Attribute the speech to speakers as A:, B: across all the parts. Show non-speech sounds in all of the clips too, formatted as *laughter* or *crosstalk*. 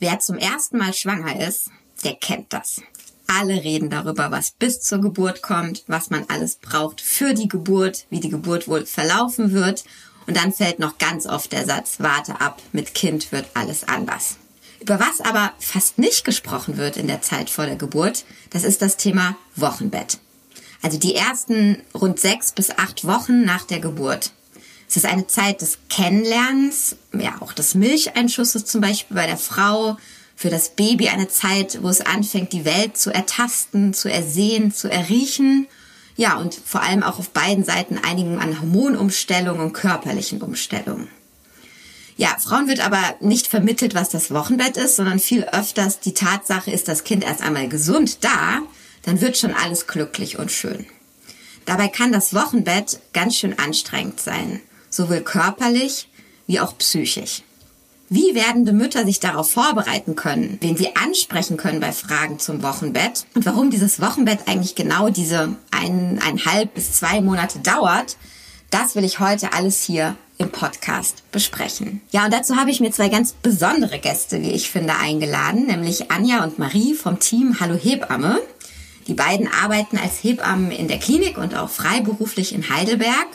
A: Wer zum ersten Mal schwanger ist, der kennt das. Alle reden darüber, was bis zur Geburt kommt, was man alles braucht für die Geburt, wie die Geburt wohl verlaufen wird. Und dann fällt noch ganz oft der Satz, warte ab, mit Kind wird alles anders. Über was aber fast nicht gesprochen wird in der Zeit vor der Geburt, das ist das Thema Wochenbett. Also die ersten rund sechs bis acht Wochen nach der Geburt. Es ist eine Zeit des Kennenlernens, ja auch des Milcheinschusses zum Beispiel bei der Frau, für das Baby eine Zeit, wo es anfängt, die Welt zu ertasten, zu ersehen, zu erriechen. Ja, und vor allem auch auf beiden Seiten einigen an Hormonumstellungen und körperlichen Umstellungen. Ja, Frauen wird aber nicht vermittelt, was das Wochenbett ist, sondern viel öfters die Tatsache ist das Kind erst einmal gesund da, dann wird schon alles glücklich und schön. Dabei kann das Wochenbett ganz schön anstrengend sein, sowohl körperlich wie auch psychisch. Wie werdende Mütter sich darauf vorbereiten können, wen sie ansprechen können bei Fragen zum Wochenbett und warum dieses Wochenbett eigentlich genau diese eineinhalb bis zwei Monate dauert, das will ich heute alles hier im Podcast besprechen. Ja, und dazu habe ich mir zwei ganz besondere Gäste, wie ich finde, eingeladen, nämlich Anja und Marie vom Team Hallo Hebamme. Die beiden arbeiten als Hebammen in der Klinik und auch freiberuflich in Heidelberg,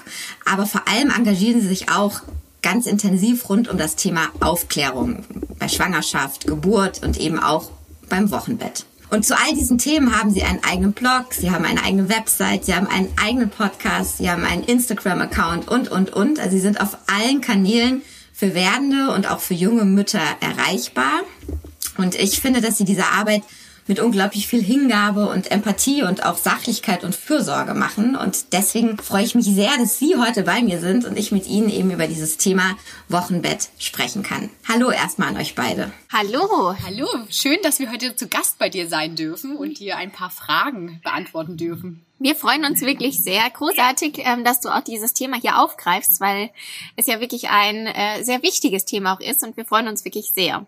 A: aber vor allem engagieren sie sich auch ganz intensiv rund um das Thema Aufklärung bei Schwangerschaft, Geburt und eben auch beim Wochenbett. Und zu all diesen Themen haben sie einen eigenen Blog, sie haben eine eigene Website, sie haben einen eigenen Podcast, sie haben einen Instagram-Account und, und, und. Also sie sind auf allen Kanälen für werdende und auch für junge Mütter erreichbar. Und ich finde, dass sie diese Arbeit mit unglaublich viel Hingabe und Empathie und auch Sachlichkeit und Fürsorge machen. Und deswegen freue ich mich sehr, dass Sie heute bei mir sind und ich mit Ihnen eben über dieses Thema Wochenbett sprechen kann. Hallo erstmal an euch beide.
B: Hallo. Hallo. Schön, dass wir heute zu Gast bei dir sein dürfen und dir ein paar Fragen beantworten dürfen.
C: Wir freuen uns wirklich sehr. Großartig, ähm, dass du auch dieses Thema hier aufgreifst, weil es ja wirklich ein äh, sehr wichtiges Thema auch ist und wir freuen uns wirklich sehr.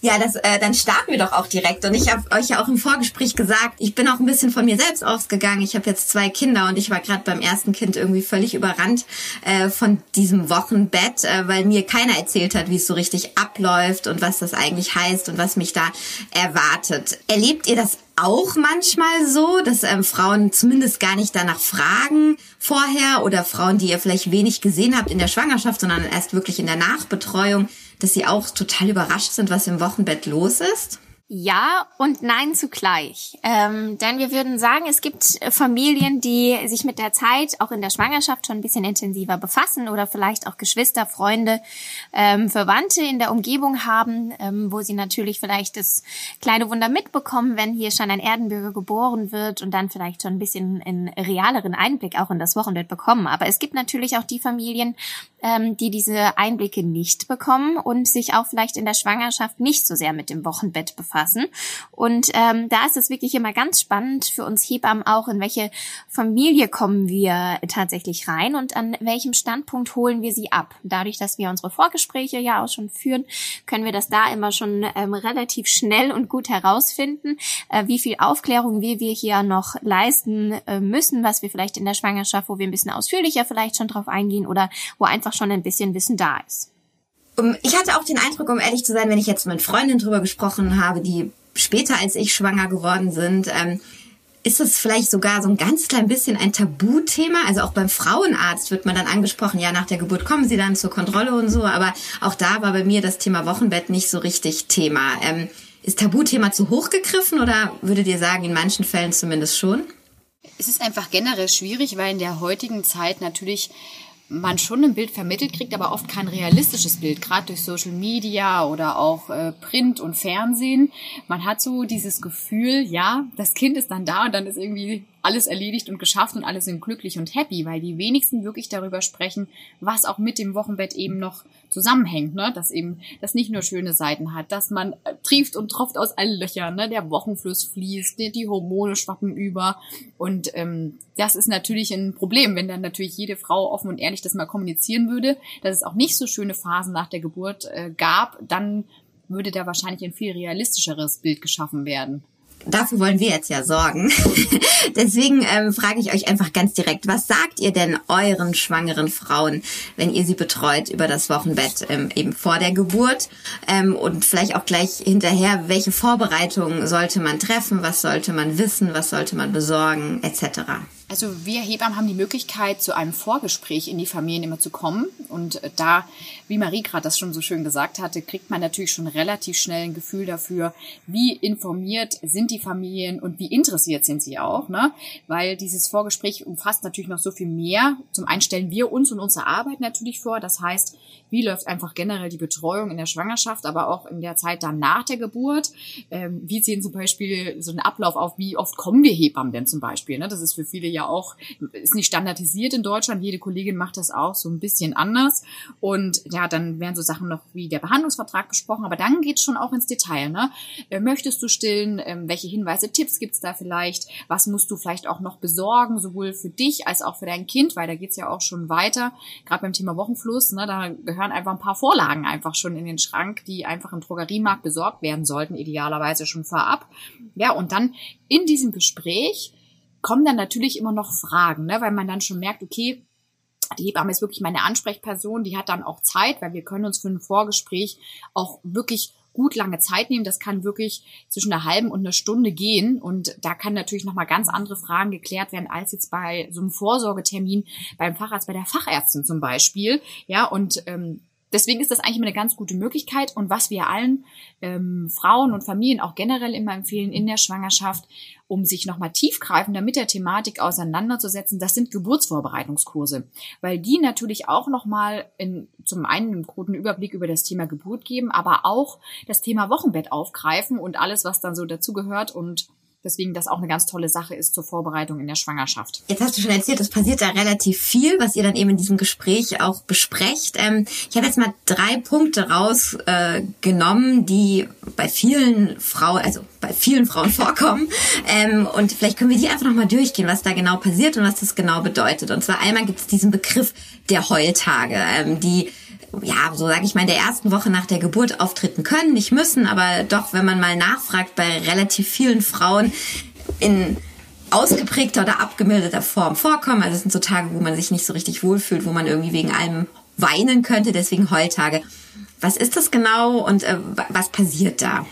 A: Ja, das, äh, dann starten wir doch auch direkt. Und ich habe euch ja auch im Vorgespräch gesagt, ich bin auch ein bisschen von mir selbst ausgegangen. Ich habe jetzt zwei Kinder und ich war gerade beim ersten Kind irgendwie völlig überrannt äh, von diesem Wochenbett, äh, weil mir keiner erzählt hat, wie es so richtig abläuft und was das eigentlich heißt und was mich da erwartet. Erlebt ihr das auch manchmal so, dass ähm, Frauen zumindest gar nicht danach fragen vorher oder Frauen, die ihr vielleicht wenig gesehen habt in der Schwangerschaft, sondern erst wirklich in der Nachbetreuung? Dass sie auch total überrascht sind, was im Wochenbett los ist?
C: Ja und nein zugleich. Ähm, denn wir würden sagen, es gibt Familien, die sich mit der Zeit auch in der Schwangerschaft schon ein bisschen intensiver befassen oder vielleicht auch Geschwister, Freunde, ähm, Verwandte in der Umgebung haben, ähm, wo sie natürlich vielleicht das kleine Wunder mitbekommen, wenn hier schon ein Erdenbürger geboren wird und dann vielleicht schon ein bisschen einen realeren Einblick auch in das Wochenbett bekommen. Aber es gibt natürlich auch die Familien, ähm, die diese Einblicke nicht bekommen und sich auch vielleicht in der Schwangerschaft nicht so sehr mit dem Wochenbett befassen fassen. Und ähm, da ist es wirklich immer ganz spannend für uns Hebammen auch, in welche Familie kommen wir tatsächlich rein und an welchem Standpunkt holen wir sie ab. Dadurch, dass wir unsere Vorgespräche ja auch schon führen, können wir das da immer schon ähm, relativ schnell und gut herausfinden, äh, wie viel Aufklärung wir, wir hier noch leisten äh, müssen, was wir vielleicht in der Schwangerschaft, wo wir ein bisschen ausführlicher vielleicht schon drauf eingehen oder wo einfach schon ein bisschen Wissen da ist.
A: Ich hatte auch den Eindruck, um ehrlich zu sein, wenn ich jetzt mit Freundinnen drüber gesprochen habe, die später als ich schwanger geworden sind, ähm, ist es vielleicht sogar so ein ganz klein bisschen ein Tabuthema. Also auch beim Frauenarzt wird man dann angesprochen, ja, nach der Geburt kommen sie dann zur Kontrolle und so. Aber auch da war bei mir das Thema Wochenbett nicht so richtig Thema. Ähm, ist Tabuthema zu hoch gegriffen oder würdet ihr sagen, in manchen Fällen zumindest schon?
B: Es ist einfach generell schwierig, weil in der heutigen Zeit natürlich man schon ein Bild vermittelt kriegt, aber oft kein realistisches Bild, gerade durch Social Media oder auch äh, Print und Fernsehen. Man hat so dieses Gefühl, ja, das Kind ist dann da und dann ist irgendwie alles erledigt und geschafft und alle sind glücklich und happy, weil die wenigsten wirklich darüber sprechen, was auch mit dem Wochenbett eben noch zusammenhängt, ne? dass eben das nicht nur schöne Seiten hat, dass man äh, trieft und tropft aus allen Löchern, ne? der Wochenfluss fließt, die, die Hormone schwappen über und ähm, das ist natürlich ein Problem, wenn dann natürlich jede Frau offen und ehrlich das mal kommunizieren würde, dass es auch nicht so schöne Phasen nach der Geburt äh, gab, dann würde da wahrscheinlich ein viel realistischeres Bild geschaffen werden.
A: Dafür wollen wir jetzt ja sorgen. *laughs* Deswegen ähm, frage ich euch einfach ganz direkt, was sagt ihr denn euren schwangeren Frauen, wenn ihr sie betreut über das Wochenbett ähm, eben vor der Geburt? Ähm, und vielleicht auch gleich hinterher, welche Vorbereitungen sollte man treffen, was sollte man wissen, was sollte man besorgen, etc.
B: Also wir Hebammen haben die Möglichkeit, zu einem Vorgespräch in die Familien immer zu kommen. Und äh, da, wie Marie gerade das schon so schön gesagt hatte, kriegt man natürlich schon relativ schnell ein Gefühl dafür, wie informiert sind die Familien und wie interessiert sind sie auch. Ne? Weil dieses Vorgespräch umfasst natürlich noch so viel mehr. Zum einen stellen wir uns und unsere Arbeit natürlich vor. Das heißt, wie läuft einfach generell die Betreuung in der Schwangerschaft, aber auch in der Zeit dann nach der Geburt. Ähm, wie sehen zum Beispiel so einen Ablauf auf, wie oft kommen wir Hebammen denn zum Beispiel? Ne? Das ist für viele ja auch, ist nicht standardisiert in Deutschland. Jede Kollegin macht das auch so ein bisschen anders. Und ja, dann werden so Sachen noch wie der Behandlungsvertrag besprochen, aber dann geht's schon auch ins Detail. Ne? Äh, möchtest du stillen? Ähm, welche Hinweise, Tipps gibt's da vielleicht? Was musst du vielleicht auch noch besorgen, sowohl für dich als auch für dein Kind, weil da geht's ja auch schon weiter. Gerade beim Thema Wochenfluss, ne, da gehören einfach ein paar Vorlagen einfach schon in den Schrank, die einfach im Drogeriemarkt besorgt werden sollten, idealerweise schon vorab. Ja, und dann in diesem Gespräch kommen dann natürlich immer noch Fragen, ne? weil man dann schon merkt, okay, die Hebamme ist wirklich meine Ansprechperson, die hat dann auch Zeit, weil wir können uns für ein Vorgespräch auch wirklich gut lange Zeit nehmen. Das kann wirklich zwischen einer halben und einer Stunde gehen. Und da kann natürlich nochmal ganz andere Fragen geklärt werden, als jetzt bei so einem Vorsorgetermin beim Facharzt, bei der Fachärztin zum Beispiel. Ja, und ähm, deswegen ist das eigentlich immer eine ganz gute Möglichkeit. Und was wir allen ähm, Frauen und Familien auch generell immer empfehlen in der Schwangerschaft, um sich nochmal tiefgreifender mit der Thematik auseinanderzusetzen, das sind Geburtsvorbereitungskurse, weil die natürlich auch nochmal in, zum einen einen guten Überblick über das Thema Geburt geben, aber auch das Thema Wochenbett aufgreifen und alles, was dann so dazugehört und Deswegen das auch eine ganz tolle Sache ist zur Vorbereitung in der Schwangerschaft.
A: Jetzt hast du schon erzählt, es passiert da relativ viel, was ihr dann eben in diesem Gespräch auch besprecht. Ähm, ich habe jetzt mal drei Punkte rausgenommen, äh, die bei vielen Frauen, also bei vielen Frauen *laughs* vorkommen. Ähm, und vielleicht können wir die einfach nochmal durchgehen, was da genau passiert und was das genau bedeutet. Und zwar einmal gibt es diesen Begriff der Heultage, ähm, die ja, so sage ich mal, in der ersten Woche nach der Geburt auftreten können, nicht müssen, aber doch, wenn man mal nachfragt, bei relativ vielen Frauen in ausgeprägter oder abgemilderter Form vorkommen. Also es sind so Tage, wo man sich nicht so richtig wohlfühlt, wo man irgendwie wegen allem weinen könnte, deswegen Heultage. Was ist das genau und äh, was passiert da?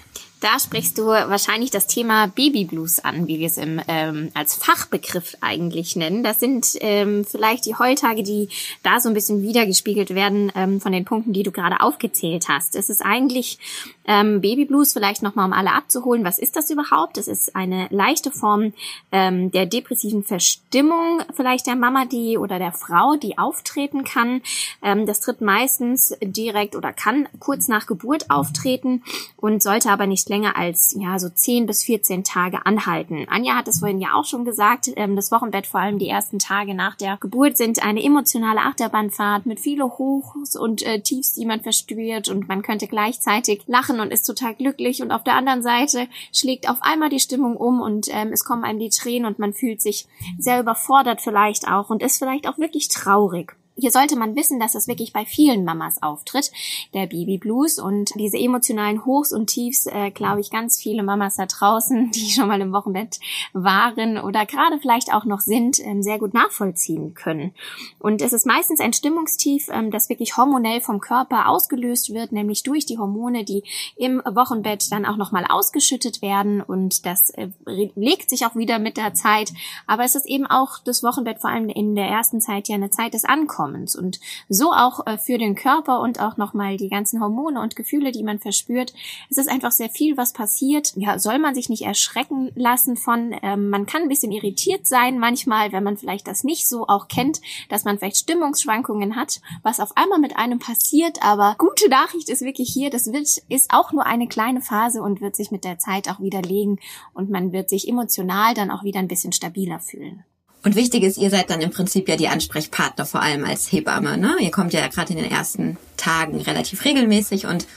C: Da sprichst du wahrscheinlich das Thema Babyblues an, wie wir es im, ähm, als Fachbegriff eigentlich nennen. Das sind ähm, vielleicht die Heultage, die da so ein bisschen wiedergespiegelt werden ähm, von den Punkten, die du gerade aufgezählt hast. Es ist eigentlich ähm, Babyblues, vielleicht nochmal um alle abzuholen. Was ist das überhaupt? Es ist eine leichte Form ähm, der depressiven Verstimmung vielleicht der Mama, die oder der Frau, die auftreten kann. Ähm, das tritt meistens direkt oder kann kurz nach Geburt auftreten und sollte aber nicht länger als ja so 10 bis 14 Tage anhalten. Anja hat es vorhin ja auch schon gesagt, ähm, das Wochenbett, vor allem die ersten Tage nach der Geburt, sind eine emotionale Achterbahnfahrt mit viele Hochs und äh, Tiefs, die man verspürt und man könnte gleichzeitig lachen und ist total glücklich und auf der anderen Seite schlägt auf einmal die Stimmung um und ähm, es kommen einem die Tränen und man fühlt sich sehr überfordert vielleicht auch und ist vielleicht auch wirklich traurig. Hier sollte man wissen, dass das wirklich bei vielen Mamas auftritt, der Baby Blues und diese emotionalen Hochs und Tiefs, äh, glaube ich, ganz viele Mamas da draußen, *laughs* die schon mal im Wochenbett waren oder gerade vielleicht auch noch sind, ähm, sehr gut nachvollziehen können. Und es ist meistens ein Stimmungstief, ähm, das wirklich hormonell vom Körper ausgelöst wird, nämlich durch die Hormone, die im Wochenbett dann auch nochmal ausgeschüttet werden und das äh, legt sich auch wieder mit der Zeit. Aber es ist eben auch das Wochenbett vor allem in der ersten Zeit ja eine Zeit des Ankommens. Einkommens und so auch äh, für den Körper und auch nochmal die ganzen Hormone und Gefühle, die man verspürt. Es ist einfach sehr viel, was passiert. Ja, soll man sich nicht erschrecken lassen von, ähm, man kann ein bisschen irritiert sein manchmal, wenn man vielleicht das nicht so auch kennt, dass man vielleicht Stimmungsschwankungen hat, was auf einmal mit einem passiert, aber gute Nachricht ist wirklich hier, das wird, ist auch nur eine kleine Phase und wird sich mit der Zeit auch wieder legen und man wird sich emotional dann auch wieder ein bisschen stabiler fühlen.
A: Und wichtig ist, ihr seid dann im Prinzip ja die Ansprechpartner, vor allem als Hebamme. Ne? Ihr kommt ja gerade in den ersten Tagen relativ regelmäßig und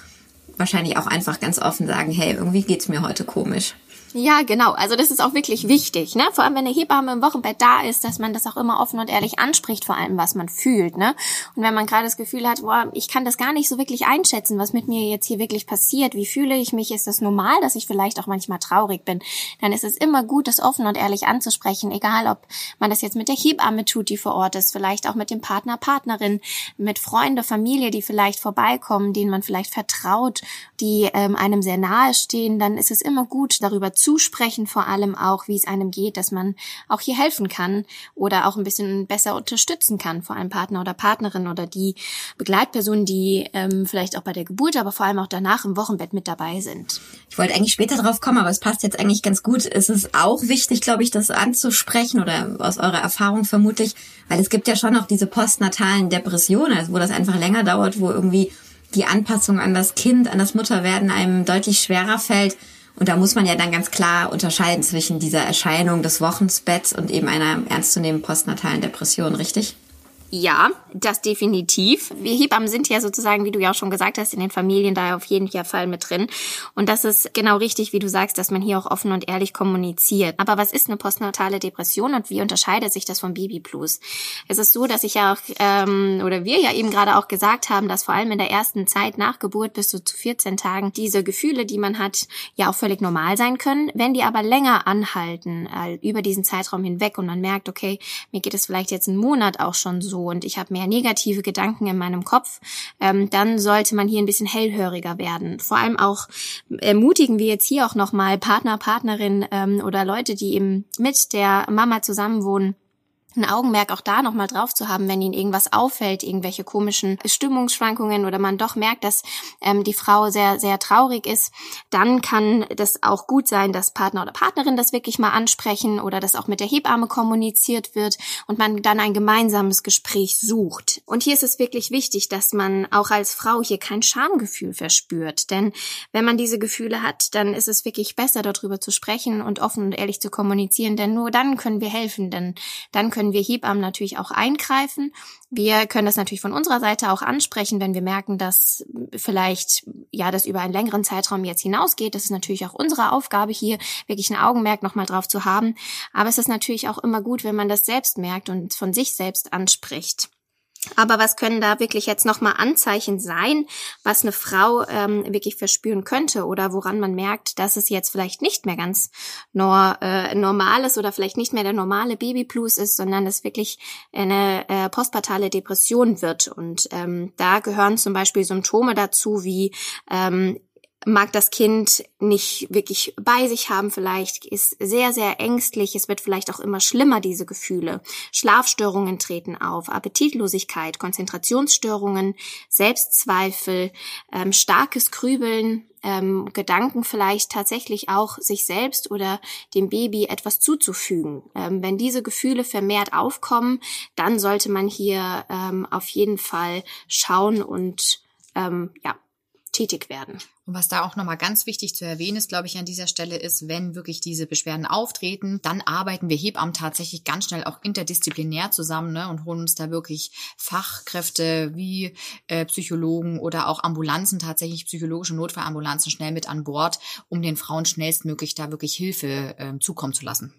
A: wahrscheinlich auch einfach ganz offen sagen, hey, irgendwie geht's mir heute komisch.
C: Ja, genau. Also das ist auch wirklich wichtig, ne? Vor allem, wenn eine Hebamme im Wochenbett da ist, dass man das auch immer offen und ehrlich anspricht, vor allem, was man fühlt, ne? Und wenn man gerade das Gefühl hat, boah, ich kann das gar nicht so wirklich einschätzen, was mit mir jetzt hier wirklich passiert, wie fühle ich mich, ist das normal, dass ich vielleicht auch manchmal traurig bin, dann ist es immer gut, das offen und ehrlich anzusprechen, egal ob man das jetzt mit der Hebamme tut, die vor Ort ist, vielleicht auch mit dem Partner, Partnerin, mit Freunde, Familie, die vielleicht vorbeikommen, denen man vielleicht vertraut, die ähm, einem sehr nahe stehen, dann ist es immer gut, darüber zusprechen, vor allem auch, wie es einem geht, dass man auch hier helfen kann oder auch ein bisschen besser unterstützen kann, vor allem Partner oder Partnerin oder die Begleitpersonen, die ähm, vielleicht auch bei der Geburt, aber vor allem auch danach im Wochenbett mit dabei sind.
A: Ich wollte eigentlich später drauf kommen, aber es passt jetzt eigentlich ganz gut. Es ist auch wichtig, glaube ich, das anzusprechen oder aus eurer Erfahrung vermutlich, weil es gibt ja schon auch diese postnatalen Depressionen, also wo das einfach länger dauert, wo irgendwie die Anpassung an das Kind, an das Mutterwerden einem deutlich schwerer fällt und da muss man ja dann ganz klar unterscheiden zwischen dieser Erscheinung des Wochensbetts und eben einer ernstzunehmenden postnatalen Depression, richtig?
C: Ja, das definitiv. Wir Hebammen sind ja sozusagen, wie du ja auch schon gesagt hast, in den Familien da auf jeden Fall mit drin. Und das ist genau richtig, wie du sagst, dass man hier auch offen und ehrlich kommuniziert. Aber was ist eine postnatale Depression und wie unterscheidet sich das vom Babyblues? Es ist so, dass ich ja auch, ähm, oder wir ja eben gerade auch gesagt haben, dass vor allem in der ersten Zeit nach Geburt bis zu 14 Tagen diese Gefühle, die man hat, ja auch völlig normal sein können. Wenn die aber länger anhalten, äh, über diesen Zeitraum hinweg und man merkt, okay, mir geht es vielleicht jetzt einen Monat auch schon so, und ich habe mehr negative Gedanken in meinem Kopf, ähm, dann sollte man hier ein bisschen hellhöriger werden. Vor allem auch ermutigen wir jetzt hier auch nochmal Partner, Partnerin ähm, oder Leute, die eben mit der Mama zusammenwohnen, ein Augenmerk auch da nochmal drauf zu haben, wenn ihnen irgendwas auffällt, irgendwelche komischen Stimmungsschwankungen oder man doch merkt, dass ähm, die Frau sehr, sehr traurig ist, dann kann das auch gut sein, dass Partner oder Partnerin das wirklich mal ansprechen oder dass auch mit der Hebamme kommuniziert wird und man dann ein gemeinsames Gespräch sucht. Und hier ist es wirklich wichtig, dass man auch als Frau hier kein Schamgefühl verspürt, denn wenn man diese Gefühle hat, dann ist es wirklich besser, darüber zu sprechen und offen und ehrlich zu kommunizieren, denn nur dann können wir helfen, denn dann können können wir Hebammen natürlich auch eingreifen. Wir können das natürlich von unserer Seite auch ansprechen, wenn wir merken, dass vielleicht ja das über einen längeren Zeitraum jetzt hinausgeht. Das ist natürlich auch unsere Aufgabe hier, wirklich ein Augenmerk nochmal drauf zu haben. Aber es ist natürlich auch immer gut, wenn man das selbst merkt und von sich selbst anspricht. Aber was können da wirklich jetzt nochmal Anzeichen sein, was eine Frau ähm, wirklich verspüren könnte oder woran man merkt, dass es jetzt vielleicht nicht mehr ganz nor, äh, normal ist oder vielleicht nicht mehr der normale Babyblues ist, sondern es wirklich eine äh, postpartale Depression wird. Und ähm, da gehören zum Beispiel Symptome dazu wie ähm, mag das Kind nicht wirklich bei sich haben vielleicht, ist sehr, sehr ängstlich, es wird vielleicht auch immer schlimmer, diese Gefühle. Schlafstörungen treten auf, Appetitlosigkeit, Konzentrationsstörungen, Selbstzweifel, ähm, starkes Grübeln, ähm, Gedanken vielleicht tatsächlich auch sich selbst oder dem Baby etwas zuzufügen. Ähm, wenn diese Gefühle vermehrt aufkommen, dann sollte man hier ähm, auf jeden Fall schauen und ähm, ja, tätig werden.
B: Und was da auch nochmal ganz wichtig zu erwähnen ist, glaube ich, an dieser Stelle ist, wenn wirklich diese Beschwerden auftreten, dann arbeiten wir Hebammen tatsächlich ganz schnell auch interdisziplinär zusammen ne, und holen uns da wirklich Fachkräfte wie äh, Psychologen oder auch Ambulanzen, tatsächlich psychologische Notfallambulanzen schnell mit an Bord, um den Frauen schnellstmöglich da wirklich Hilfe äh, zukommen zu lassen.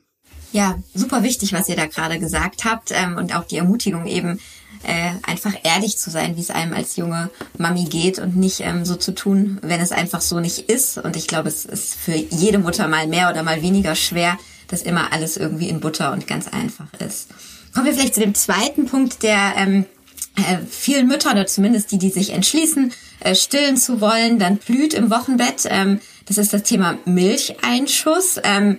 A: Ja, super wichtig, was ihr da gerade gesagt habt ähm, und auch die Ermutigung eben, äh, einfach ehrlich zu sein, wie es einem als junge Mami geht und nicht ähm, so zu tun, wenn es einfach so nicht ist. Und ich glaube, es ist für jede Mutter mal mehr oder mal weniger schwer, dass immer alles irgendwie in Butter und ganz einfach ist. Kommen wir vielleicht zu dem zweiten Punkt, der ähm, äh, vielen Müttern oder zumindest die, die sich entschließen, äh, stillen zu wollen, dann blüht im Wochenbett. Ähm, das ist das Thema Milcheinschuss. Ähm,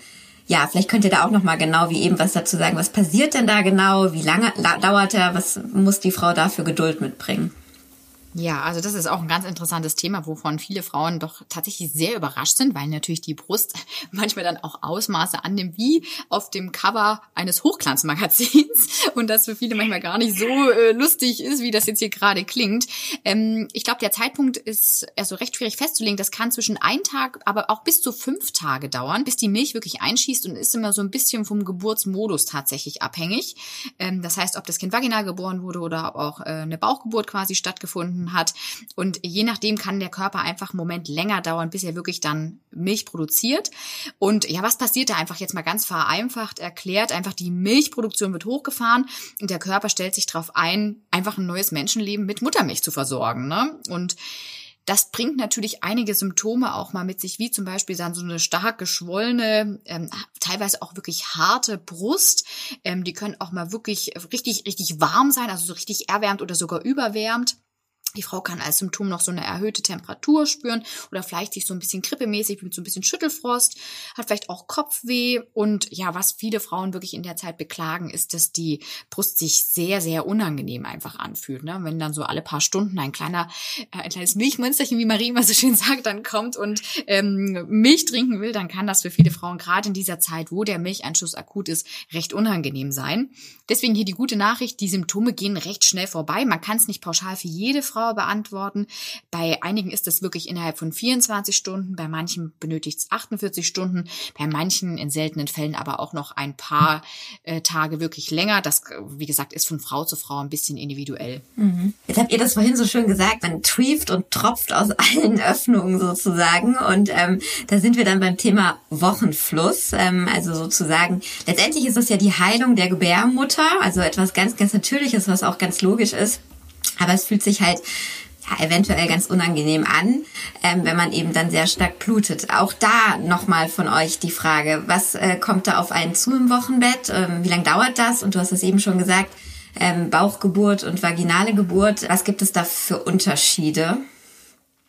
A: ja, vielleicht könnt ihr da auch noch mal genau wie eben was dazu sagen. Was passiert denn da genau? Wie lange dauert er? Was muss die Frau da für Geduld mitbringen?
B: Ja, also das ist auch ein ganz interessantes Thema, wovon viele Frauen doch tatsächlich sehr überrascht sind, weil natürlich die Brust *laughs* manchmal dann auch Ausmaße annimmt wie auf dem Cover eines Hochglanzmagazins *laughs* und das für viele manchmal gar nicht so äh, lustig ist, wie das jetzt hier gerade klingt. Ähm, ich glaube, der Zeitpunkt ist also recht schwierig festzulegen. Das kann zwischen ein Tag, aber auch bis zu fünf Tage dauern, bis die Milch wirklich einschießt und ist immer so ein bisschen vom Geburtsmodus tatsächlich abhängig. Ähm, das heißt, ob das Kind vaginal geboren wurde oder ob auch äh, eine Bauchgeburt quasi stattgefunden Stunden hat. Und je nachdem kann der Körper einfach einen Moment länger dauern, bis er wirklich dann Milch produziert. Und ja, was passiert da einfach jetzt mal ganz vereinfacht erklärt? Einfach die Milchproduktion wird hochgefahren und der Körper stellt sich darauf ein, einfach ein neues Menschenleben mit Muttermilch zu versorgen. Ne? Und das bringt natürlich einige Symptome auch mal mit sich, wie zum Beispiel dann so eine stark geschwollene, ähm, teilweise auch wirklich harte Brust. Ähm, die können auch mal wirklich richtig, richtig warm sein, also so richtig erwärmt oder sogar überwärmt. Die Frau kann als Symptom noch so eine erhöhte Temperatur spüren oder vielleicht sich so ein bisschen grippemäßig mit so ein bisschen Schüttelfrost, hat vielleicht auch Kopfweh und ja, was viele Frauen wirklich in der Zeit beklagen, ist, dass die Brust sich sehr, sehr unangenehm einfach anfühlt. Ne? Wenn dann so alle paar Stunden ein kleiner, äh, ein kleines Milchmünsterchen, wie Marie immer so schön sagt, dann kommt und ähm, Milch trinken will, dann kann das für viele Frauen gerade in dieser Zeit, wo der Milcheinschuss akut ist, recht unangenehm sein. Deswegen hier die gute Nachricht, die Symptome gehen recht schnell vorbei. Man kann es nicht pauschal für jede Frau Frau beantworten. Bei einigen ist es wirklich innerhalb von 24 Stunden, bei manchen benötigt es 48 Stunden, bei manchen in seltenen Fällen aber auch noch ein paar äh, Tage wirklich länger. Das, wie gesagt, ist von Frau zu Frau ein bisschen individuell.
A: Mhm. Jetzt habt ihr das vorhin so schön gesagt, man trieft und tropft aus *laughs* allen Öffnungen sozusagen. Und ähm, da sind wir dann beim Thema Wochenfluss. Ähm, also sozusagen, letztendlich ist es ja die Heilung der Gebärmutter, also etwas ganz, ganz Natürliches, was auch ganz logisch ist. Aber es fühlt sich halt ja, eventuell ganz unangenehm an, ähm, wenn man eben dann sehr stark blutet. Auch da nochmal von euch die Frage, was äh, kommt da auf einen zu im Wochenbett? Ähm, wie lange dauert das? Und du hast es eben schon gesagt, ähm, Bauchgeburt und vaginale Geburt. Was gibt es da für Unterschiede?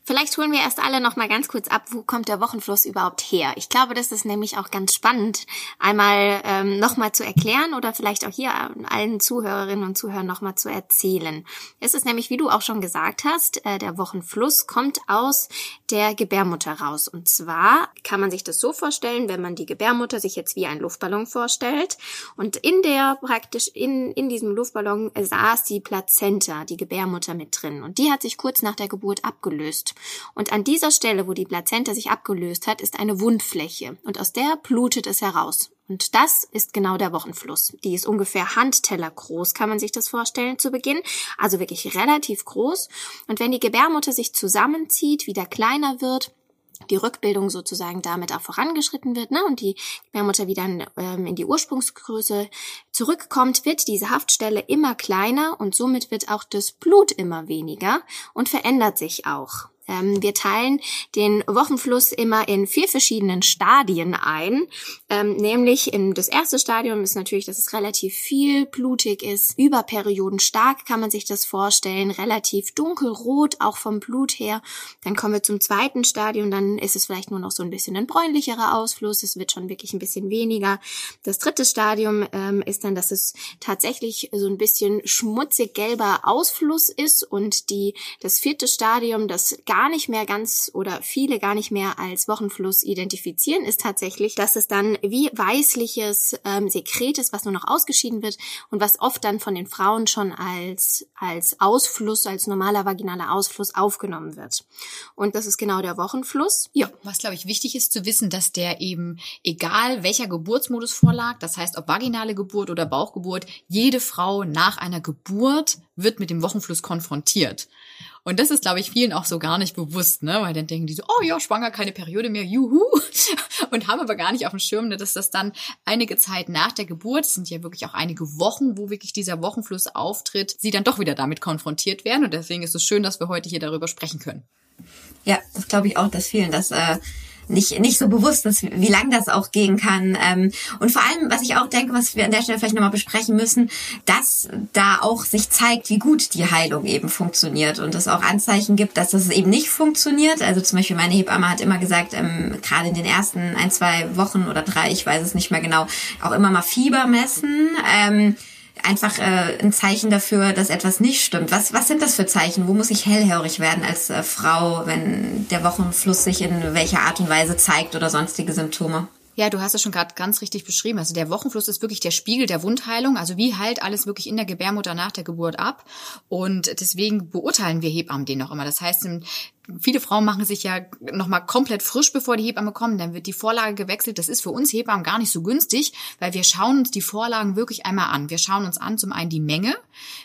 C: Vielleicht holen wir erst alle noch mal ganz kurz ab, wo kommt der Wochenfluss überhaupt her? Ich glaube, das ist nämlich auch ganz spannend, einmal ähm, noch mal zu erklären oder vielleicht auch hier allen Zuhörerinnen und Zuhörern noch mal zu erzählen. Es ist nämlich, wie du auch schon gesagt hast, äh, der Wochenfluss kommt aus der Gebärmutter raus. Und zwar kann man sich das so vorstellen, wenn man die Gebärmutter sich jetzt wie ein Luftballon vorstellt und in der praktisch in in diesem Luftballon saß die Plazenta, die Gebärmutter mit drin und die hat sich kurz nach der Geburt abgelöst. Und an dieser Stelle, wo die Plazenta sich abgelöst hat, ist eine Wundfläche und aus der blutet es heraus. Und das ist genau der Wochenfluss. Die ist ungefähr Handteller groß, kann man sich das vorstellen zu Beginn. Also wirklich relativ groß. Und wenn die Gebärmutter sich zusammenzieht, wieder kleiner wird, die Rückbildung sozusagen damit auch vorangeschritten wird ne, und die Gebärmutter wieder ähm, in die Ursprungsgröße zurückkommt, wird diese Haftstelle immer kleiner und somit wird auch das Blut immer weniger und verändert sich auch. Ähm, wir teilen den Wochenfluss immer in vier verschiedenen Stadien ein. Ähm, nämlich in das erste Stadium ist natürlich, dass es relativ viel blutig ist. Über Perioden stark kann man sich das vorstellen. Relativ dunkelrot, auch vom Blut her. Dann kommen wir zum zweiten Stadium. Dann ist es vielleicht nur noch so ein bisschen ein bräunlicherer Ausfluss. Es wird schon wirklich ein bisschen weniger. Das dritte Stadium ähm, ist dann, dass es tatsächlich so ein bisschen schmutzig gelber Ausfluss ist. Und die, das vierte Stadium, das gar nicht mehr ganz oder viele gar nicht mehr als Wochenfluss identifizieren, ist tatsächlich, dass es dann wie weißliches ähm, Sekret ist, was nur noch ausgeschieden wird und was oft dann von den Frauen schon als, als Ausfluss, als normaler vaginaler Ausfluss aufgenommen wird. Und das ist genau der Wochenfluss.
B: Ja. Was, glaube ich, wichtig ist zu wissen, dass der eben, egal welcher Geburtsmodus vorlag, das heißt ob vaginale Geburt oder Bauchgeburt, jede Frau nach einer Geburt wird mit dem Wochenfluss konfrontiert. Und das ist, glaube ich, vielen auch so gar nicht bewusst, ne? Weil dann denken die so, oh ja, schwanger, keine Periode mehr, juhu. *laughs* Und haben aber gar nicht auf dem Schirm, ne, dass das dann einige Zeit nach der Geburt, sind ja wirklich auch einige Wochen, wo wirklich dieser Wochenfluss auftritt, sie dann doch wieder damit konfrontiert werden. Und deswegen ist es schön, dass wir heute hier darüber sprechen können.
A: Ja, das glaube ich auch, dass vielen das äh, nicht, nicht so bewusst ist, wie lang das auch gehen kann. Ähm, und vor allem, was ich auch denke, was wir an der Stelle vielleicht nochmal besprechen müssen, dass da auch sich zeigt, wie gut die Heilung eben funktioniert und es auch Anzeichen gibt, dass das eben nicht funktioniert. Also zum Beispiel meine Hebamme hat immer gesagt, ähm, gerade in den ersten ein, zwei Wochen oder drei, ich weiß es nicht mehr genau, auch immer mal Fieber messen. Ähm, einfach äh, ein Zeichen dafür, dass etwas nicht stimmt. Was, was sind das für Zeichen? Wo muss ich hellhörig werden als äh, Frau, wenn der Wochenfluss sich in welcher Art und Weise zeigt oder sonstige Symptome?
B: Ja, du hast es schon gerade ganz richtig beschrieben. Also der Wochenfluss ist wirklich der Spiegel der Wundheilung. Also wie heilt alles wirklich in der Gebärmutter nach der Geburt ab? Und deswegen beurteilen wir Hebammen den noch immer. Das heißt, viele Frauen machen sich ja nochmal komplett frisch, bevor die Hebamme kommen. Dann wird die Vorlage gewechselt. Das ist für uns Hebammen gar nicht so günstig, weil wir schauen uns die Vorlagen wirklich einmal an. Wir schauen uns an zum einen die Menge,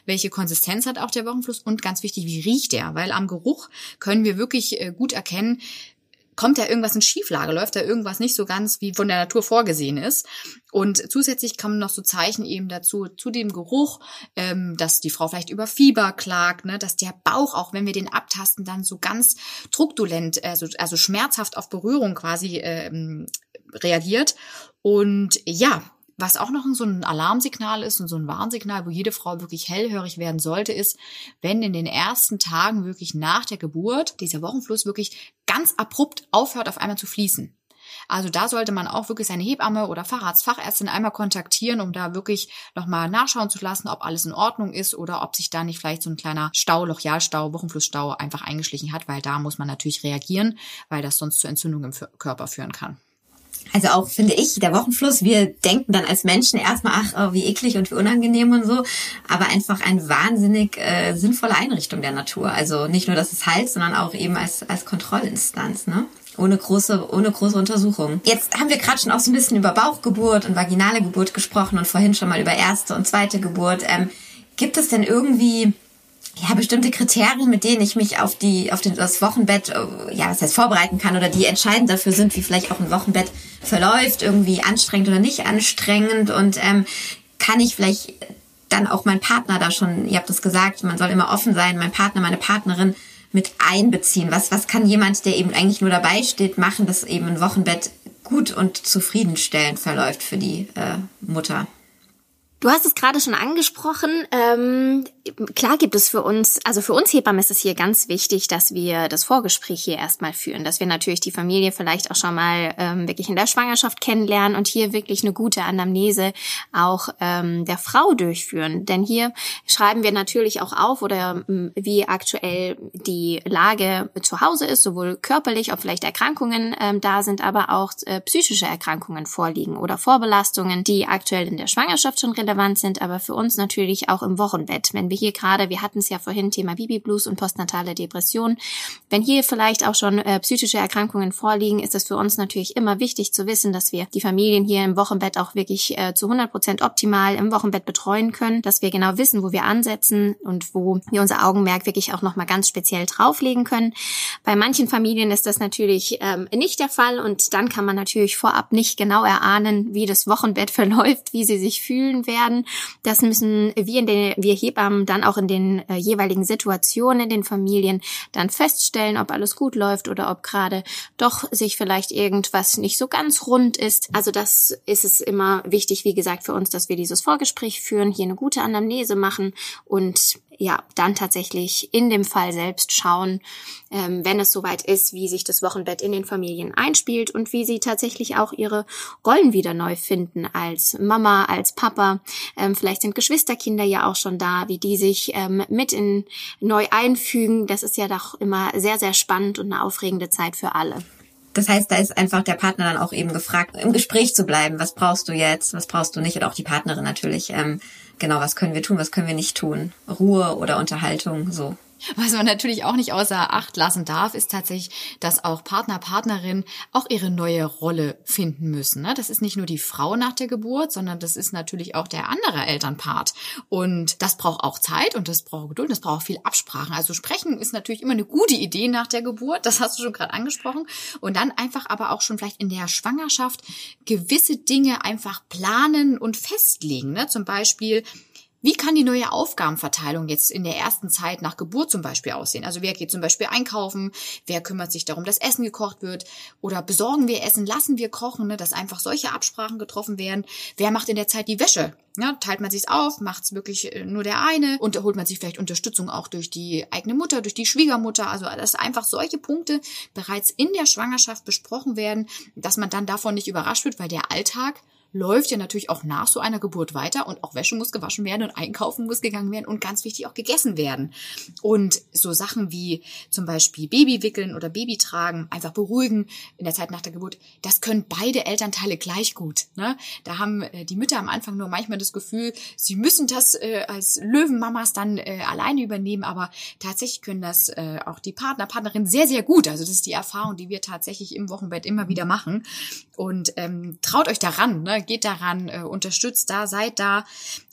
B: welche Konsistenz hat auch der Wochenfluss und ganz wichtig, wie riecht der? Weil am Geruch können wir wirklich äh, gut erkennen, kommt da irgendwas in Schieflage, läuft da irgendwas nicht so ganz, wie von der Natur vorgesehen ist. Und zusätzlich kommen noch so Zeichen eben dazu, zu dem Geruch, ähm, dass die Frau vielleicht über Fieber klagt, ne, dass der Bauch, auch wenn wir den abtasten, dann so ganz truktulent, also, also schmerzhaft auf Berührung quasi ähm, reagiert. Und ja, was auch noch so ein Alarmsignal ist und so ein Warnsignal, wo jede Frau wirklich hellhörig werden sollte, ist, wenn in den ersten Tagen wirklich nach der Geburt dieser Wochenfluss wirklich ganz abrupt aufhört, auf einmal zu fließen. Also da sollte man auch wirklich seine Hebamme oder Facharzt, einmal kontaktieren, um da wirklich nochmal nachschauen zu lassen, ob alles in Ordnung ist oder ob sich da nicht vielleicht so ein kleiner Stau, Lochialstau, Wochenflussstau einfach eingeschlichen hat, weil da muss man natürlich reagieren, weil das sonst zu Entzündungen im Körper führen kann.
A: Also auch finde ich, der Wochenfluss, wir denken dann als Menschen erstmal, ach, oh, wie eklig und wie unangenehm und so, aber einfach eine wahnsinnig äh, sinnvolle Einrichtung der Natur. Also nicht nur, dass es heilt, sondern auch eben als, als Kontrollinstanz, ne? Ohne große, ohne große Untersuchung. Jetzt haben wir gerade schon auch so ein bisschen über Bauchgeburt und vaginale Geburt gesprochen und vorhin schon mal über erste und zweite Geburt. Ähm, gibt es denn irgendwie ja, bestimmte Kriterien, mit denen ich mich auf die, auf den, das Wochenbett, äh, ja, was heißt vorbereiten kann oder die entscheidend dafür sind, wie vielleicht auch ein Wochenbett verläuft, irgendwie anstrengend oder nicht anstrengend und ähm, kann ich vielleicht dann auch mein Partner da schon, ihr habt es gesagt, man soll immer offen sein, mein Partner, meine Partnerin mit einbeziehen. Was, was kann jemand, der eben eigentlich nur dabei steht, machen, dass eben ein Wochenbett gut und zufriedenstellend verläuft für die äh, Mutter?
C: Du hast es gerade schon angesprochen. Ähm, klar gibt es für uns, also für uns Hebammen ist es hier ganz wichtig, dass wir das Vorgespräch hier erstmal führen, dass wir natürlich die Familie vielleicht auch schon mal ähm, wirklich in der Schwangerschaft kennenlernen und hier wirklich eine gute Anamnese auch ähm, der Frau durchführen. Denn hier schreiben wir natürlich auch auf oder ähm, wie aktuell die Lage zu Hause ist, sowohl körperlich, ob vielleicht Erkrankungen ähm, da sind, aber auch äh, psychische Erkrankungen vorliegen oder Vorbelastungen, die aktuell in der Schwangerschaft schon relevant sind, aber für uns natürlich auch im Wochenbett. Wenn wir hier gerade, wir hatten es ja vorhin, Thema Baby Blues und postnatale Depression, wenn hier vielleicht auch schon äh, psychische Erkrankungen vorliegen, ist es für uns natürlich immer wichtig zu wissen, dass wir die Familien hier im Wochenbett auch wirklich äh, zu 100 Prozent optimal im Wochenbett betreuen können, dass wir genau wissen, wo wir ansetzen und wo wir unser Augenmerk wirklich auch nochmal ganz speziell drauflegen können. Bei manchen Familien ist das natürlich ähm, nicht der Fall und dann kann man natürlich vorab nicht genau erahnen, wie das Wochenbett *laughs* verläuft, wie sie sich fühlen werden. Das müssen wir in den, wir Hebammen dann auch in den äh, jeweiligen Situationen in den Familien dann feststellen, ob alles gut läuft oder ob gerade doch sich vielleicht irgendwas nicht so ganz rund ist. Also das ist es immer wichtig, wie gesagt, für uns, dass wir dieses Vorgespräch führen, hier eine gute Anamnese machen und ja, dann tatsächlich in dem Fall selbst schauen, ähm, wenn es soweit ist, wie sich das Wochenbett in den Familien einspielt und wie sie tatsächlich auch ihre Rollen wieder neu finden als Mama, als Papa. Ähm, vielleicht sind Geschwisterkinder ja auch schon da, wie die sich ähm, mit in neu einfügen. Das ist ja doch immer sehr, sehr spannend und eine aufregende Zeit für alle.
A: Das heißt, da ist einfach der Partner dann auch eben gefragt, im Gespräch zu bleiben. Was brauchst du jetzt? Was brauchst du nicht? Und auch die Partnerin natürlich. Ähm, genau, was können wir tun? Was können wir nicht tun? Ruhe oder Unterhaltung, so.
B: Was man natürlich auch nicht außer Acht lassen darf, ist tatsächlich, dass auch Partner, Partnerin auch ihre neue Rolle finden müssen. Ne? Das ist nicht nur die Frau nach der Geburt, sondern das ist natürlich auch der andere Elternpart. Und das braucht auch Zeit und das braucht Geduld, das braucht viel Absprachen. Also sprechen ist natürlich immer eine gute Idee nach der Geburt, das hast du schon gerade angesprochen. Und dann einfach aber auch schon vielleicht in der Schwangerschaft gewisse Dinge einfach planen und festlegen. Ne? Zum Beispiel, wie kann die neue Aufgabenverteilung jetzt in der ersten Zeit nach Geburt zum Beispiel aussehen? Also wer geht zum Beispiel einkaufen? Wer kümmert sich darum, dass Essen gekocht wird? Oder besorgen wir Essen? Lassen wir kochen? Ne? Dass einfach solche Absprachen getroffen werden. Wer macht in der Zeit die Wäsche? Ja, teilt man sich's auf? Macht's wirklich äh, nur der eine? Und holt man sich vielleicht Unterstützung auch durch die eigene Mutter, durch die Schwiegermutter? Also dass einfach solche Punkte bereits in der Schwangerschaft besprochen werden, dass man dann davon nicht überrascht wird, weil der Alltag läuft ja natürlich auch nach so einer Geburt weiter und auch Wäsche muss gewaschen werden und einkaufen muss gegangen werden und ganz wichtig auch gegessen werden. Und so Sachen wie zum Beispiel Babywickeln oder Babytragen, einfach beruhigen in der Zeit nach der Geburt, das können beide Elternteile gleich gut. Ne? Da haben äh, die Mütter am Anfang nur manchmal das Gefühl, sie müssen das äh, als Löwenmamas dann äh, alleine übernehmen, aber tatsächlich können das äh, auch die Partner, Partnerin sehr, sehr gut. Also das ist die Erfahrung, die wir tatsächlich im Wochenbett immer wieder machen. Und ähm, traut euch daran, ne? Geht daran, äh, unterstützt da, seid da.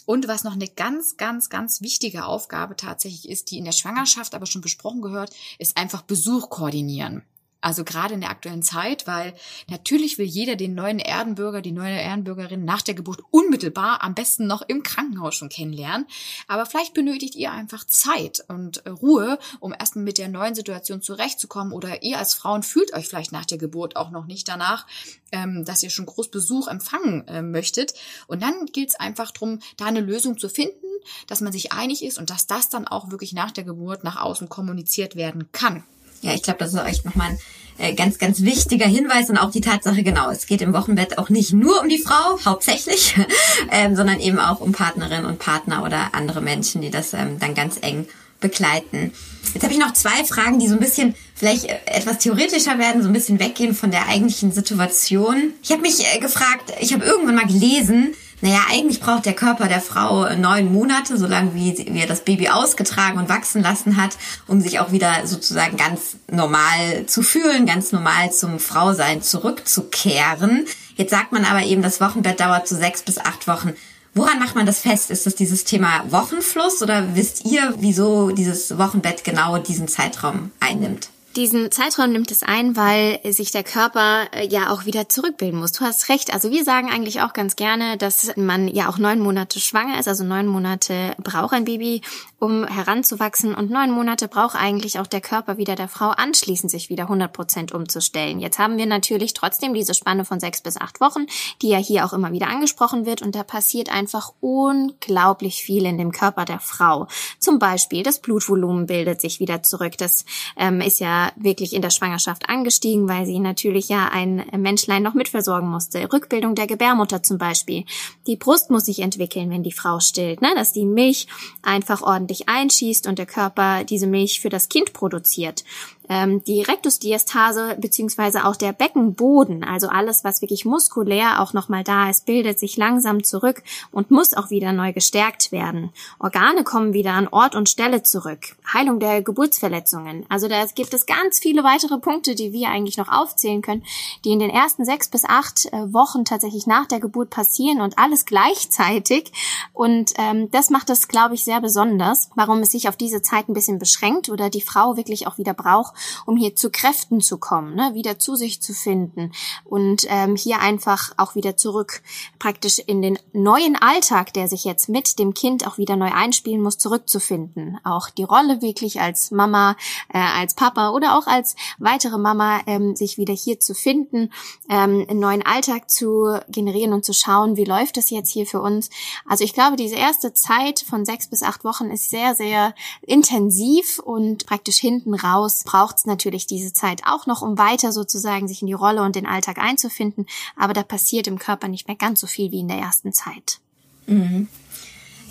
B: Und was noch eine ganz, ganz, ganz wichtige Aufgabe tatsächlich ist, die in der Schwangerschaft aber schon besprochen gehört, ist einfach Besuch koordinieren. Also gerade in der aktuellen Zeit, weil natürlich will jeder den neuen Erdenbürger, die neue Erdenbürgerin nach der Geburt unmittelbar, am besten noch im Krankenhaus schon kennenlernen. Aber vielleicht benötigt ihr einfach Zeit und Ruhe, um erstmal mit der neuen Situation zurechtzukommen. Oder ihr als Frauen fühlt euch vielleicht nach der Geburt auch noch nicht danach, ähm, dass ihr schon groß Besuch empfangen äh, möchtet. Und dann gilt es einfach darum, da eine Lösung zu finden, dass man sich einig ist und dass das dann auch wirklich nach der Geburt nach außen kommuniziert werden kann.
A: Ja, ich glaube, das ist euch nochmal ein äh, ganz, ganz wichtiger Hinweis und auch die Tatsache, genau, es geht im Wochenbett auch nicht nur um die Frau, hauptsächlich, *laughs* ähm, sondern eben auch um Partnerin und Partner oder andere Menschen, die das ähm, dann ganz eng begleiten. Jetzt habe ich noch zwei Fragen, die so ein bisschen vielleicht äh, etwas theoretischer werden, so ein bisschen weggehen von der eigentlichen Situation. Ich habe mich äh, gefragt, ich habe irgendwann mal gelesen, naja, eigentlich braucht der Körper der Frau neun Monate, solange wie, wie er das Baby ausgetragen und wachsen lassen hat, um sich auch wieder sozusagen ganz normal zu fühlen, ganz normal zum Frausein zurückzukehren. Jetzt sagt man aber eben, das Wochenbett dauert so sechs bis acht Wochen. Woran macht man das fest? Ist das dieses Thema Wochenfluss oder wisst ihr, wieso dieses Wochenbett genau diesen Zeitraum einnimmt?
C: Diesen Zeitraum nimmt es ein, weil sich der Körper äh, ja auch wieder zurückbilden muss. Du hast recht. Also wir sagen eigentlich auch ganz gerne, dass man ja auch neun Monate schwanger ist. Also neun Monate braucht ein Baby, um heranzuwachsen. Und neun Monate braucht eigentlich auch der Körper wieder der Frau anschließend sich wieder 100 Prozent umzustellen. Jetzt haben wir natürlich trotzdem diese Spanne von sechs bis acht Wochen, die ja hier auch immer wieder angesprochen wird. Und da passiert einfach unglaublich viel in dem Körper der Frau. Zum Beispiel das Blutvolumen bildet sich wieder zurück. Das ähm, ist ja wirklich in der Schwangerschaft angestiegen, weil sie natürlich ja ein Menschlein noch mitversorgen musste. Rückbildung der Gebärmutter zum Beispiel. Die Brust muss sich entwickeln, wenn die Frau stillt, ne? dass die Milch einfach ordentlich einschießt und der Körper diese Milch für das Kind produziert ähm, die Rektusdiastase beziehungsweise auch der Beckenboden, also alles, was wirklich muskulär auch nochmal da ist, bildet sich langsam zurück und muss auch wieder neu gestärkt werden. Organe kommen wieder an Ort und Stelle zurück. Heilung der Geburtsverletzungen. Also da gibt es ganz viele weitere Punkte, die wir eigentlich noch aufzählen können, die in den ersten sechs bis acht äh, Wochen tatsächlich nach der Geburt passieren und alles gleichzeitig. Und ähm, das macht es, glaube ich, sehr besonders, warum es sich auf diese Zeit ein bisschen beschränkt oder die Frau wirklich auch wieder braucht, um hier zu Kräften zu kommen, ne, wieder zu sich zu finden und ähm, hier einfach auch wieder zurück praktisch in den neuen Alltag, der sich jetzt mit dem Kind auch wieder neu einspielen muss, zurückzufinden. Auch die Rolle wirklich als Mama, äh, als Papa oder auch als weitere Mama ähm, sich wieder hier zu finden, ähm, einen neuen Alltag zu generieren und zu schauen, wie läuft das jetzt hier für uns. Also ich glaube, diese erste Zeit von sechs bis acht Wochen ist sehr, sehr intensiv und praktisch hinten raus braucht braucht es natürlich diese Zeit auch noch, um weiter sozusagen sich in die Rolle und den Alltag einzufinden. Aber da passiert im Körper nicht mehr ganz so viel wie in der ersten Zeit.
A: Mhm.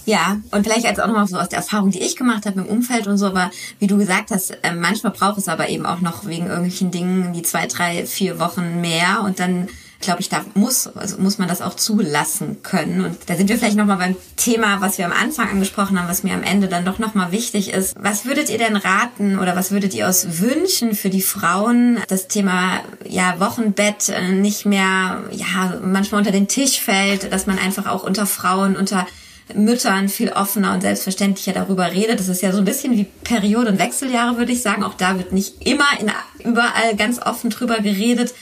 A: Ja, und vielleicht als auch nochmal so aus der Erfahrung, die ich gemacht habe im Umfeld und so, aber wie du gesagt hast, äh, manchmal braucht es aber eben auch noch wegen irgendwelchen Dingen die zwei, drei, vier Wochen mehr und dann glaube ich, da muss, also muss man das auch zulassen können. Und da sind wir vielleicht nochmal beim Thema, was wir am Anfang angesprochen haben, was mir am Ende dann doch nochmal wichtig ist. Was würdet ihr denn raten oder was würdet ihr aus wünschen für die Frauen, das Thema ja Wochenbett äh, nicht mehr ja manchmal unter den Tisch fällt, dass man einfach auch unter Frauen, unter Müttern viel offener und selbstverständlicher darüber redet. Das ist ja so ein bisschen wie Periode- und Wechseljahre, würde ich sagen. Auch da wird nicht immer in, überall ganz offen drüber geredet.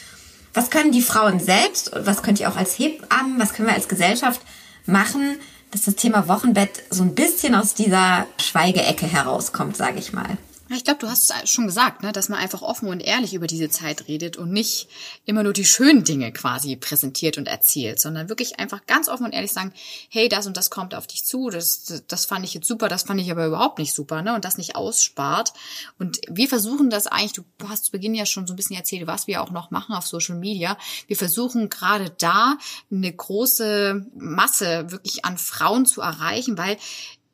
A: Was können die Frauen selbst, was könnt ihr auch als Hebammen, was können wir als Gesellschaft machen, dass das Thema Wochenbett so ein bisschen aus dieser Schweigeecke herauskommt, sage ich mal?
B: Ich glaube, du hast es schon gesagt, ne, dass man einfach offen und ehrlich über diese Zeit redet und nicht immer nur die schönen Dinge quasi präsentiert und erzählt, sondern wirklich einfach ganz offen und ehrlich sagen, hey, das und das kommt auf dich zu, das, das fand ich jetzt super, das fand ich aber überhaupt nicht super, ne, und das nicht ausspart. Und wir versuchen das eigentlich, du hast zu Beginn ja schon so ein bisschen erzählt, was wir auch noch machen auf Social Media. Wir versuchen gerade da eine große Masse wirklich an Frauen zu erreichen, weil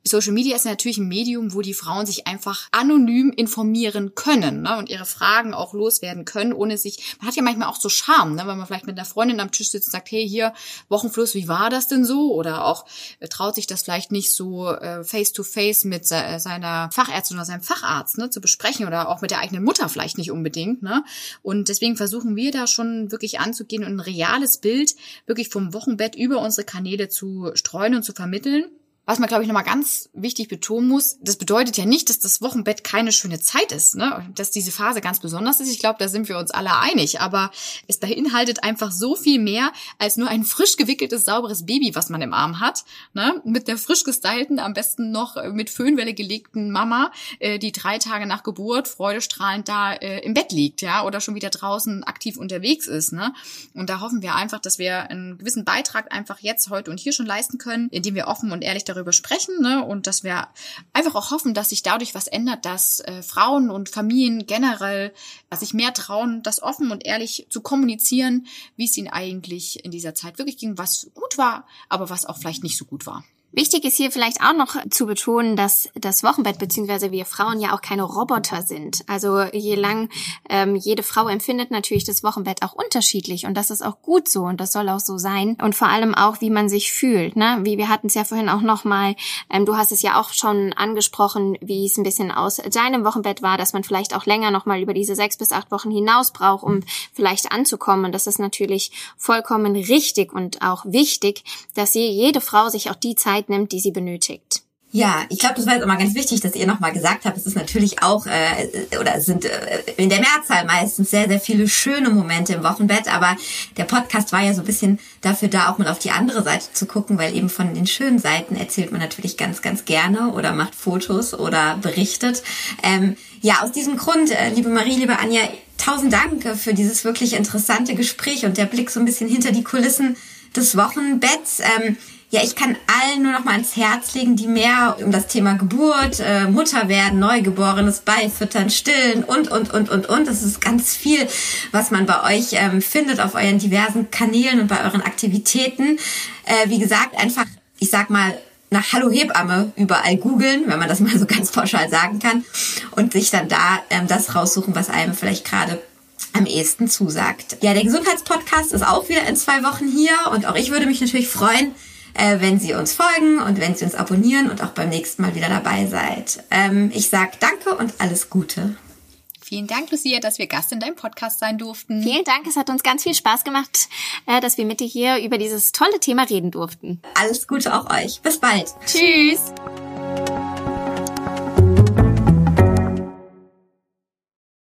B: Social Media ist natürlich ein Medium, wo die Frauen sich einfach anonym informieren können ne, und ihre Fragen auch loswerden können, ohne sich. Man hat ja manchmal auch so Scham, ne, wenn man vielleicht mit einer Freundin am Tisch sitzt und sagt, hey, hier Wochenfluss, wie war das denn so? Oder auch äh, traut sich das vielleicht nicht so äh, face to face mit se äh, seiner Fachärztin oder seinem Facharzt ne, zu besprechen oder auch mit der eigenen Mutter vielleicht nicht unbedingt. Ne? Und deswegen versuchen wir da schon wirklich anzugehen und ein reales Bild wirklich vom Wochenbett über unsere Kanäle zu streuen und zu vermitteln. Was man, glaube ich, nochmal ganz wichtig betonen muss, das bedeutet ja nicht, dass das Wochenbett keine schöne Zeit ist, ne? dass diese Phase ganz besonders ist. Ich glaube, da sind wir uns alle einig. Aber es beinhaltet einfach so viel mehr als nur ein frisch gewickeltes, sauberes Baby, was man im Arm hat. Ne? Mit der frisch gestylten, am besten noch mit Föhnwelle gelegten Mama, äh, die drei Tage nach Geburt freudestrahlend da äh, im Bett liegt, ja, oder schon wieder draußen aktiv unterwegs ist. Ne? Und da hoffen wir einfach, dass wir einen gewissen Beitrag einfach jetzt, heute und hier schon leisten können, indem wir offen und ehrlich darüber darüber sprechen ne? und dass wir einfach auch hoffen, dass sich dadurch was ändert, dass äh, Frauen und Familien generell dass sich mehr trauen, das offen und ehrlich zu kommunizieren, wie es ihnen eigentlich in dieser Zeit wirklich ging, was gut war, aber was auch vielleicht nicht so gut war.
C: Wichtig ist hier vielleicht auch noch zu betonen, dass das Wochenbett bzw. wir Frauen ja auch keine Roboter sind. Also je lang ähm, jede Frau empfindet natürlich das Wochenbett auch unterschiedlich und das ist auch gut so und das soll auch so sein und vor allem auch, wie man sich fühlt. Ne? Wie wir hatten es ja vorhin auch noch mal. Ähm, du hast es ja auch schon angesprochen, wie es ein bisschen aus deinem Wochenbett war, dass man vielleicht auch länger noch mal über diese sechs bis acht Wochen hinaus braucht, um vielleicht anzukommen. Und das ist natürlich vollkommen richtig und auch wichtig, dass jede Frau sich auch die Zeit Zeit nimmt, die sie benötigt.
A: Ja, ich glaube, das war jetzt immer ganz wichtig, dass ihr nochmal gesagt habt, es ist natürlich auch, äh, oder sind äh, in der Mehrzahl meistens sehr, sehr viele schöne Momente im Wochenbett, aber der Podcast war ja so ein bisschen dafür da, auch mal auf die andere Seite zu gucken, weil eben von den schönen Seiten erzählt man natürlich ganz, ganz gerne oder macht Fotos oder berichtet. Ähm, ja, aus diesem Grund, äh, liebe Marie, liebe Anja, tausend Dank für dieses wirklich interessante Gespräch und der Blick so ein bisschen hinter die Kulissen des Wochenbetts. Ähm, ja, ich kann allen nur noch mal ans Herz legen, die mehr um das Thema Geburt, äh, Mutter werden, Neugeborenes beifüttern, stillen und, und, und, und, und. Das ist ganz viel, was man bei euch ähm, findet auf euren diversen Kanälen und bei euren Aktivitäten. Äh, wie gesagt, einfach, ich sag mal, nach Hallo Hebamme überall googeln, wenn man das mal so ganz pauschal sagen kann, und sich dann da ähm, das raussuchen, was einem vielleicht gerade am ehesten zusagt. Ja, der Gesundheitspodcast ist auch wieder in zwei Wochen hier und auch ich würde mich natürlich freuen, äh, wenn Sie uns folgen und wenn Sie uns abonnieren und auch beim nächsten Mal wieder dabei seid. Ähm, ich sag danke und alles Gute.
B: Vielen Dank, Lucia, dass wir Gast in deinem Podcast sein durften.
C: Vielen Dank, es hat uns ganz viel Spaß gemacht, äh, dass wir mit dir hier über dieses tolle Thema reden durften.
A: Alles Gute auch euch. Bis bald.
B: Tschüss.